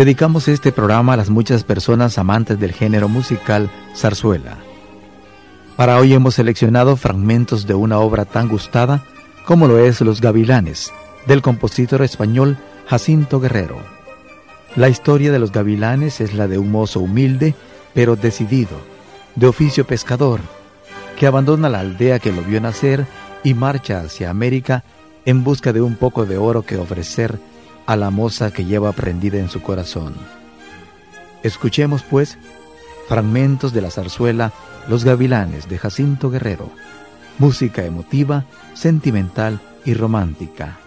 Dedicamos este programa a las muchas personas amantes del género musical zarzuela. Para hoy hemos seleccionado fragmentos de una obra tan gustada como lo es Los Gavilanes, del compositor español Jacinto Guerrero. La historia de los gavilanes es la de un mozo humilde, pero decidido, de oficio pescador, que abandona la aldea que lo vio nacer y marcha hacia América en busca de un poco de oro que ofrecer a la moza que lleva prendida en su corazón. Escuchemos, pues, fragmentos de la zarzuela Los Gavilanes de Jacinto Guerrero, música emotiva, sentimental y romántica.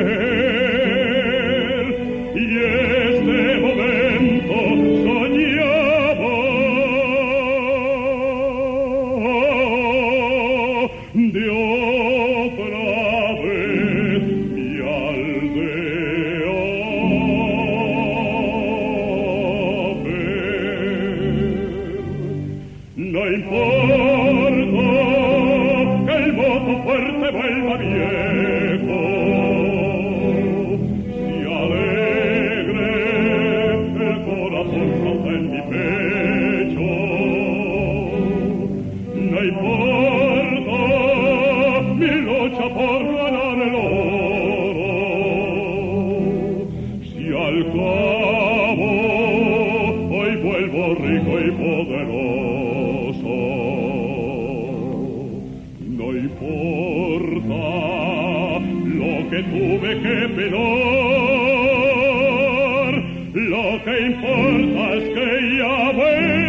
away. No importa lo que tuve que penar, lo que importa es que ya ves.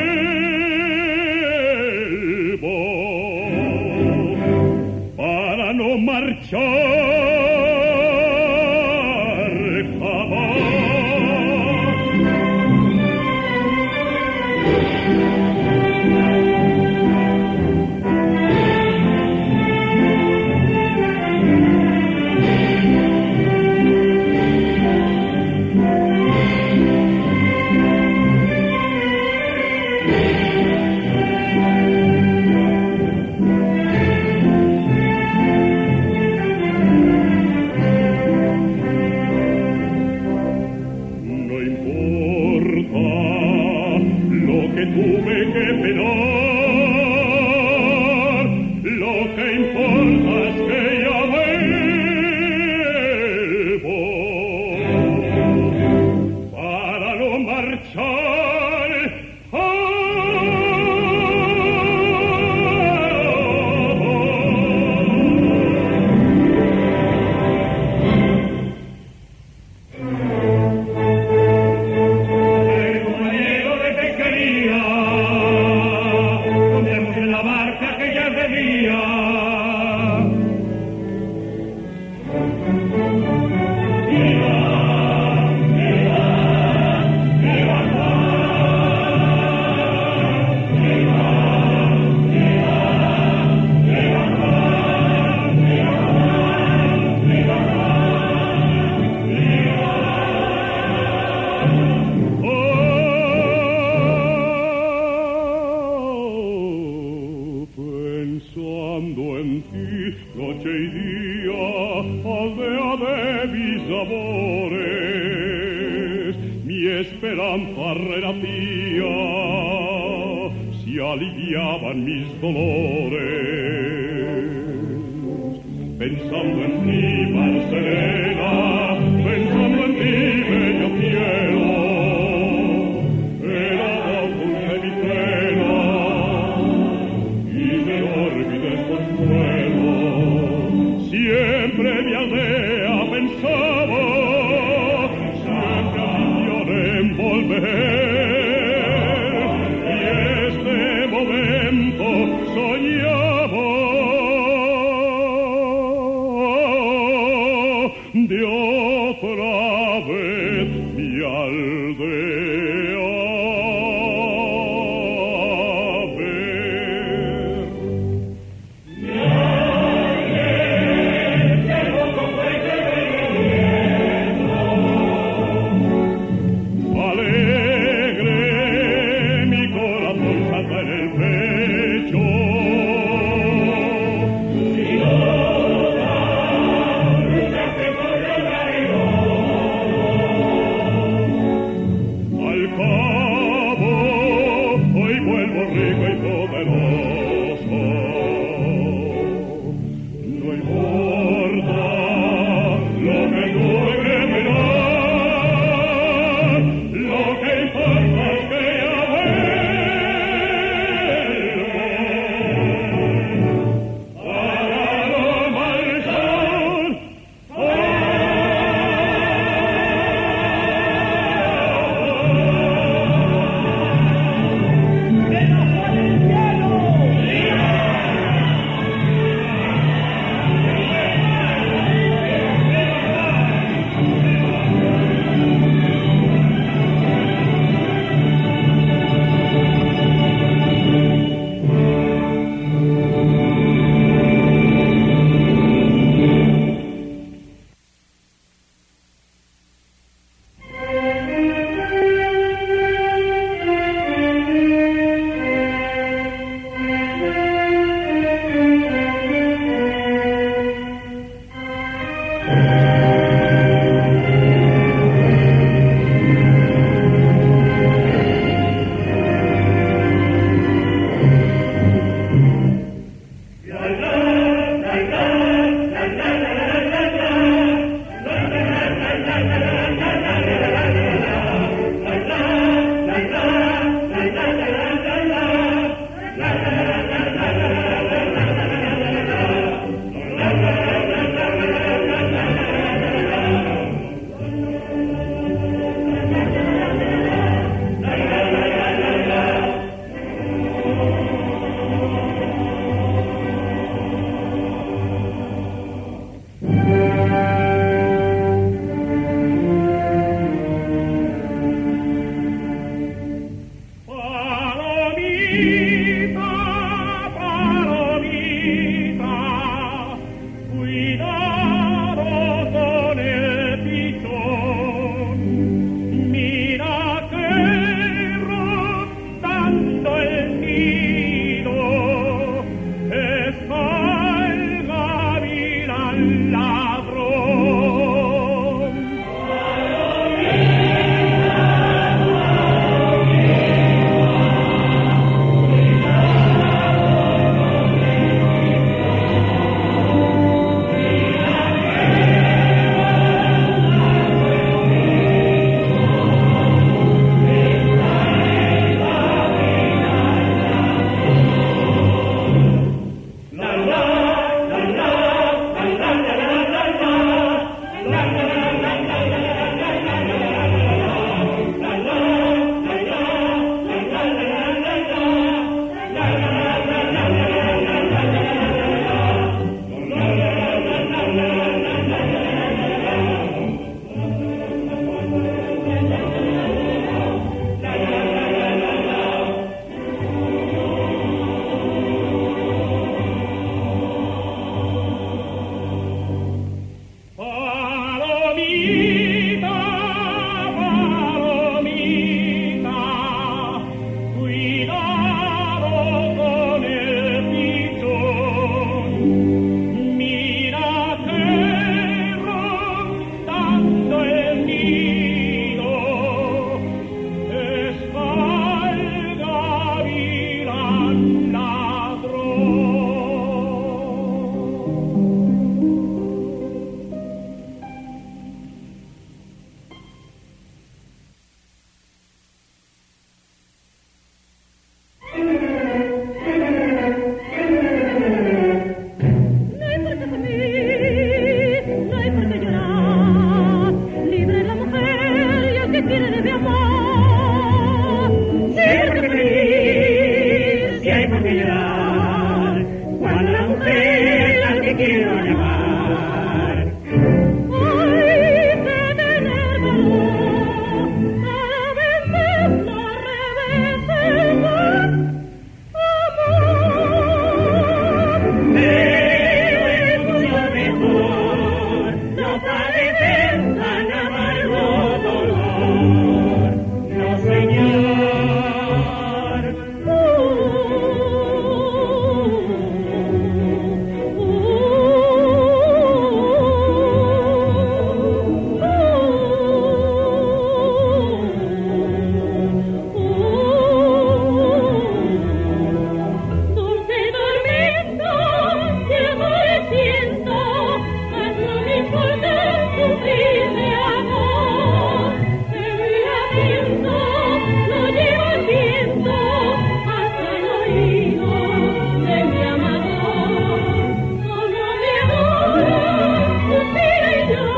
mea pensavo sempre a migliore volver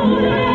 Thank you.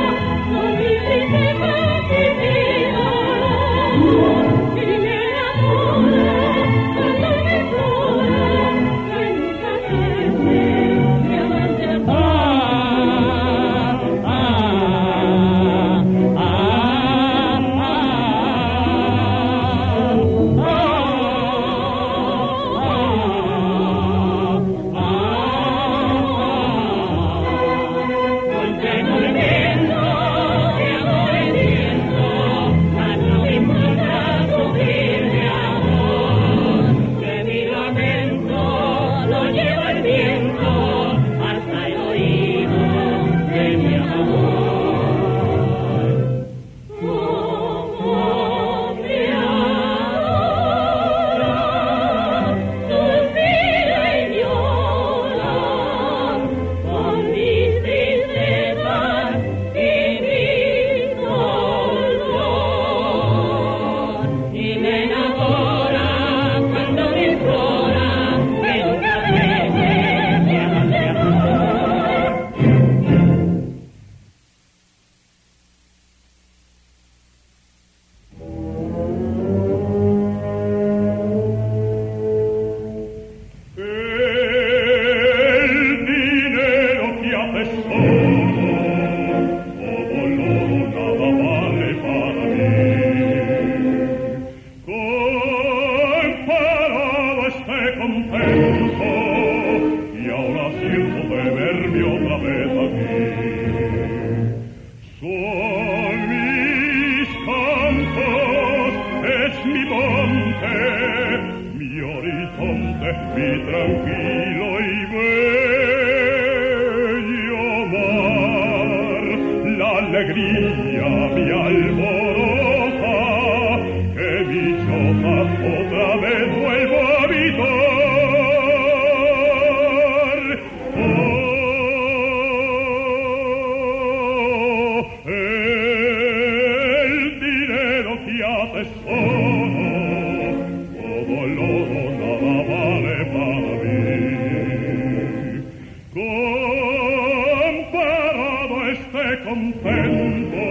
contento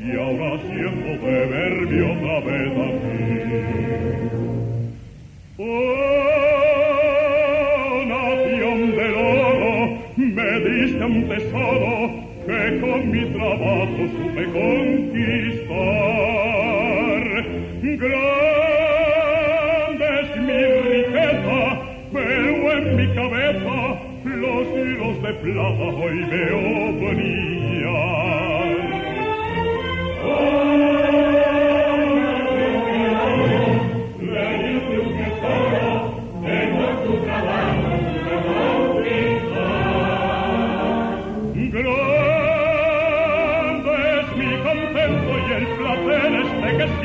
y ahora siento de verme otra vez aquí. Oh, nación del oro, me diste un tesoro que con mi trabajo supe conquistar. Grande es mi riqueza, pero en mi cabeza los hilos de plata hoy veo venir.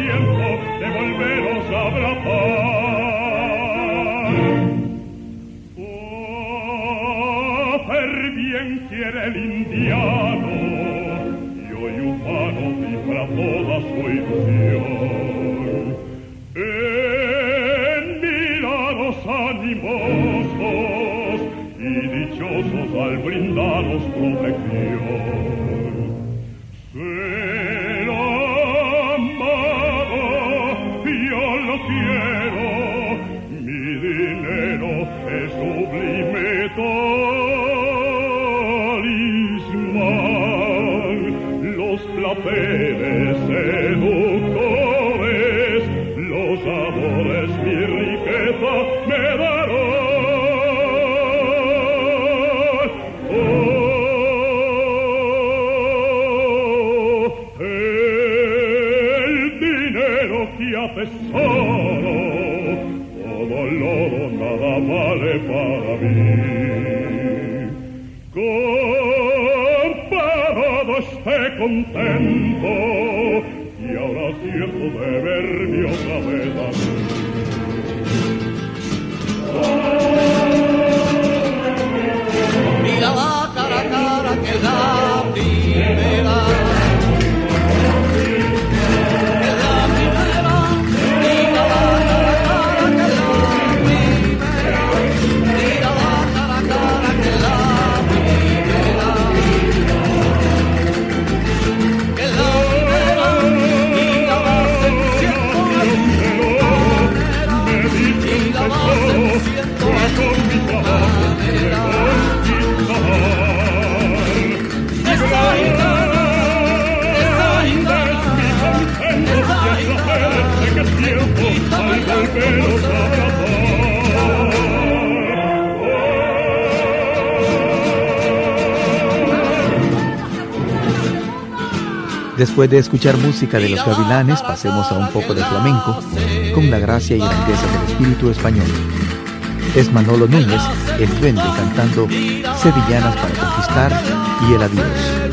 tiempo de volveros a abrazar. tesoro, como el lobo nada vale para mí. Comparado esté contento y ahora cierto de ver mi Después de escuchar música de los gavilanes, pasemos a un poco de flamenco, con la gracia y grandeza del espíritu español. Es Manolo Núñez, el duende, cantando Sevillanas para conquistar y el adiós.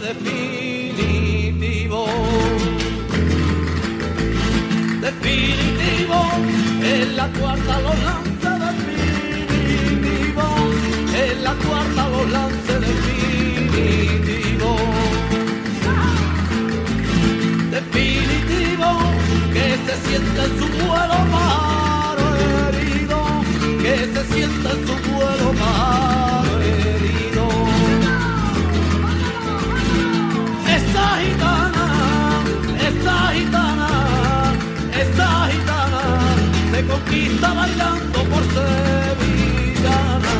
Definitivos. Definitivo, en la cuarta los lances definitivos. En la cuarta los lances definitivos. Definitivo, que se sienta en su conquista bailando por sevillana.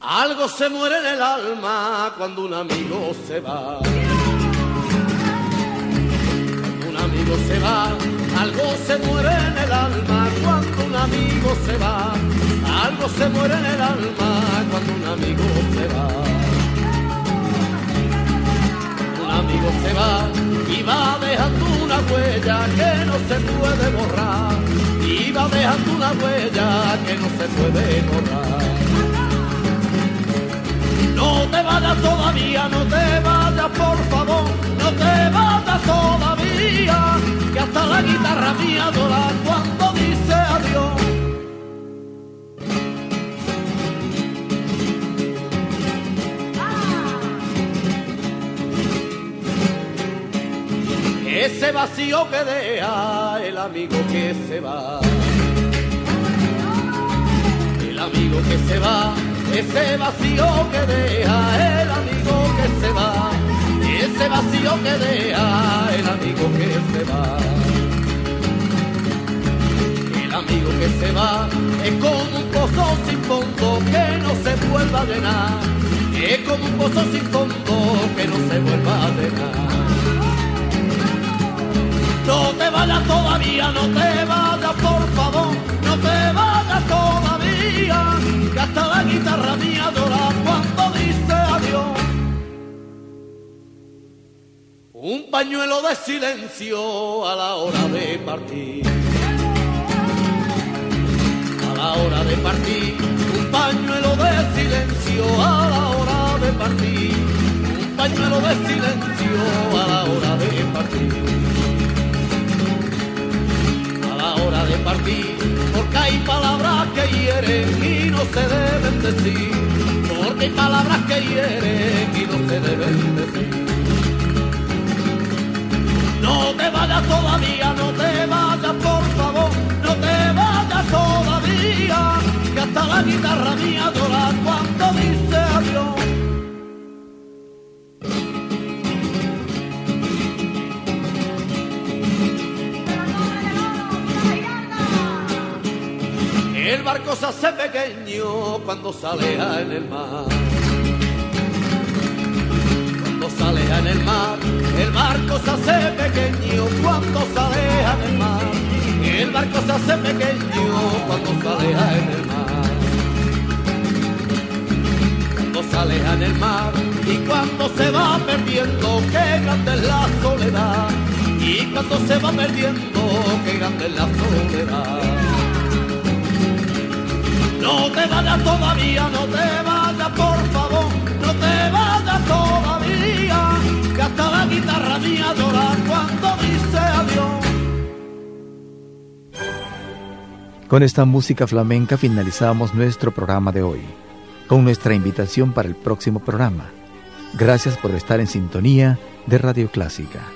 Algo se muere en el alma cuando un amigo se va. Cuando un amigo se va, algo se muere en el alma cuando un amigo se va. Algo se muere en el alma cuando un amigo se va amigo se va y va dejando una huella que no se puede borrar. Y va dejando una huella que no se puede borrar. No te vayas todavía, no te vayas por favor, no te vayas todavía, que hasta la guitarra mía llora cuando ese vacío que deja el amigo que se va. El amigo que se va, ese vacío que deja el amigo que se va. Ese vacío que deja el amigo que se va. El amigo que se va es como un pozo sin fondo que no se vuelva a llenar. Es como un pozo sin fondo que no se vuelva a llenar. Vayas todavía, no te vayas por favor, no te vayas todavía, que hasta la guitarra mía llora cuando dice adiós. Un pañuelo de silencio a la hora de partir. A la hora de partir, un pañuelo de silencio a la hora de partir. Un pañuelo de silencio a la hora de partir de partir, porque hay palabras que hieren y no se deben decir, porque hay palabras que hieren y no se deben decir. No te vayas todavía, no te vayas por favor, no te vayas todavía, que hasta la guitarra mía llora hace pequeño cuando sale en el mar. Cuando sale en el mar, el barco se hace pequeño cuando sale en el mar. El barco se hace pequeño cuando sale en el mar. Cuando sale en el mar y cuando se va perdiendo, qué grande es la soledad. Y cuando se va perdiendo, qué grande es la soledad. No te vayas todavía, no te vayas por favor, no te vayas todavía, que hasta la guitarra mía llora cuando dice adiós. Con esta música flamenca finalizamos nuestro programa de hoy, con nuestra invitación para el próximo programa. Gracias por estar en sintonía de Radio Clásica.